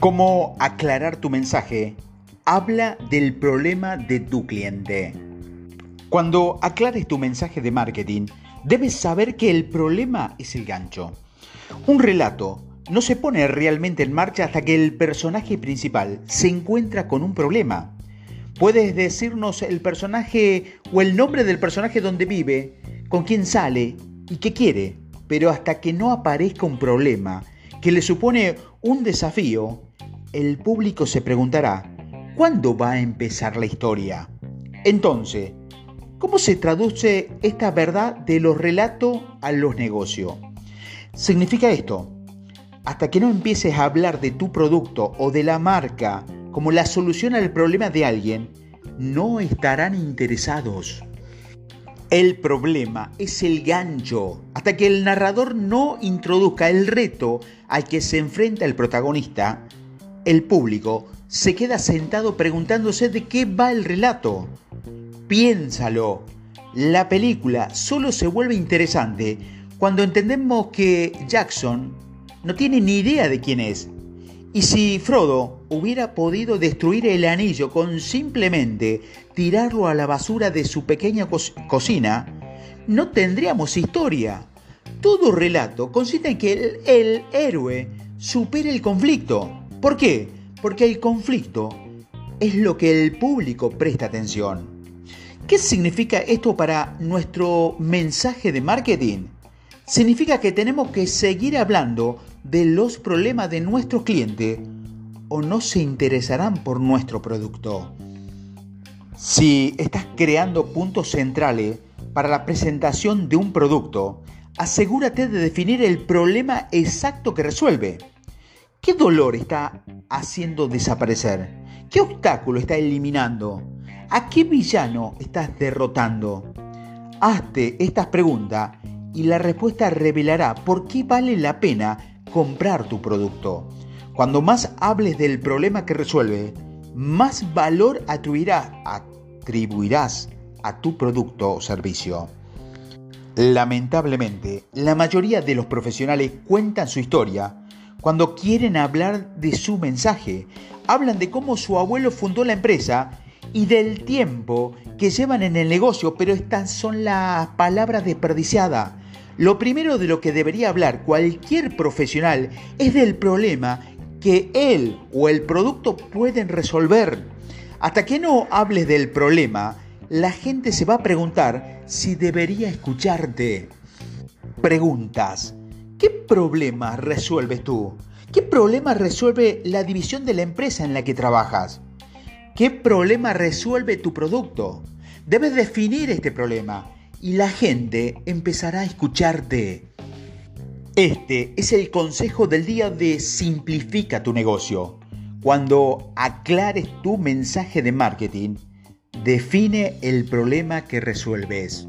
¿Cómo aclarar tu mensaje? Habla del problema de tu cliente. Cuando aclares tu mensaje de marketing, debes saber que el problema es el gancho. Un relato no se pone realmente en marcha hasta que el personaje principal se encuentra con un problema. Puedes decirnos el personaje o el nombre del personaje donde vive, con quién sale y qué quiere, pero hasta que no aparezca un problema que le supone un desafío, el público se preguntará, ¿cuándo va a empezar la historia? Entonces, ¿cómo se traduce esta verdad de los relatos a los negocios? Significa esto, hasta que no empieces a hablar de tu producto o de la marca como la solución al problema de alguien, no estarán interesados. El problema es el gancho. Hasta que el narrador no introduzca el reto al que se enfrenta el protagonista, el público se queda sentado preguntándose de qué va el relato. Piénsalo. La película solo se vuelve interesante cuando entendemos que Jackson no tiene ni idea de quién es. Y si Frodo hubiera podido destruir el anillo con simplemente tirarlo a la basura de su pequeña cocina, no tendríamos historia. Todo relato consiste en que el, el héroe supere el conflicto ¿Por qué? Porque el conflicto es lo que el público presta atención. ¿Qué significa esto para nuestro mensaje de marketing? Significa que tenemos que seguir hablando de los problemas de nuestros clientes o no se interesarán por nuestro producto. Si estás creando puntos centrales para la presentación de un producto, asegúrate de definir el problema exacto que resuelve. ¿Qué dolor está haciendo desaparecer? ¿Qué obstáculo está eliminando? ¿A qué villano estás derrotando? Hazte estas preguntas y la respuesta revelará por qué vale la pena comprar tu producto. Cuando más hables del problema que resuelve, más valor atribuirás, a tu producto o servicio. Lamentablemente, la mayoría de los profesionales cuentan su historia cuando quieren hablar de su mensaje. Hablan de cómo su abuelo fundó la empresa y del tiempo que llevan en el negocio, pero estas son las palabras desperdiciadas. Lo primero de lo que debería hablar cualquier profesional es del problema que él o el producto pueden resolver. Hasta que no hables del problema, la gente se va a preguntar si debería escucharte. Preguntas. ¿Qué problema resuelves tú? ¿Qué problema resuelve la división de la empresa en la que trabajas? ¿Qué problema resuelve tu producto? Debes definir este problema y la gente empezará a escucharte. Este es el consejo del día de Simplifica tu negocio. Cuando aclares tu mensaje de marketing, define el problema que resuelves.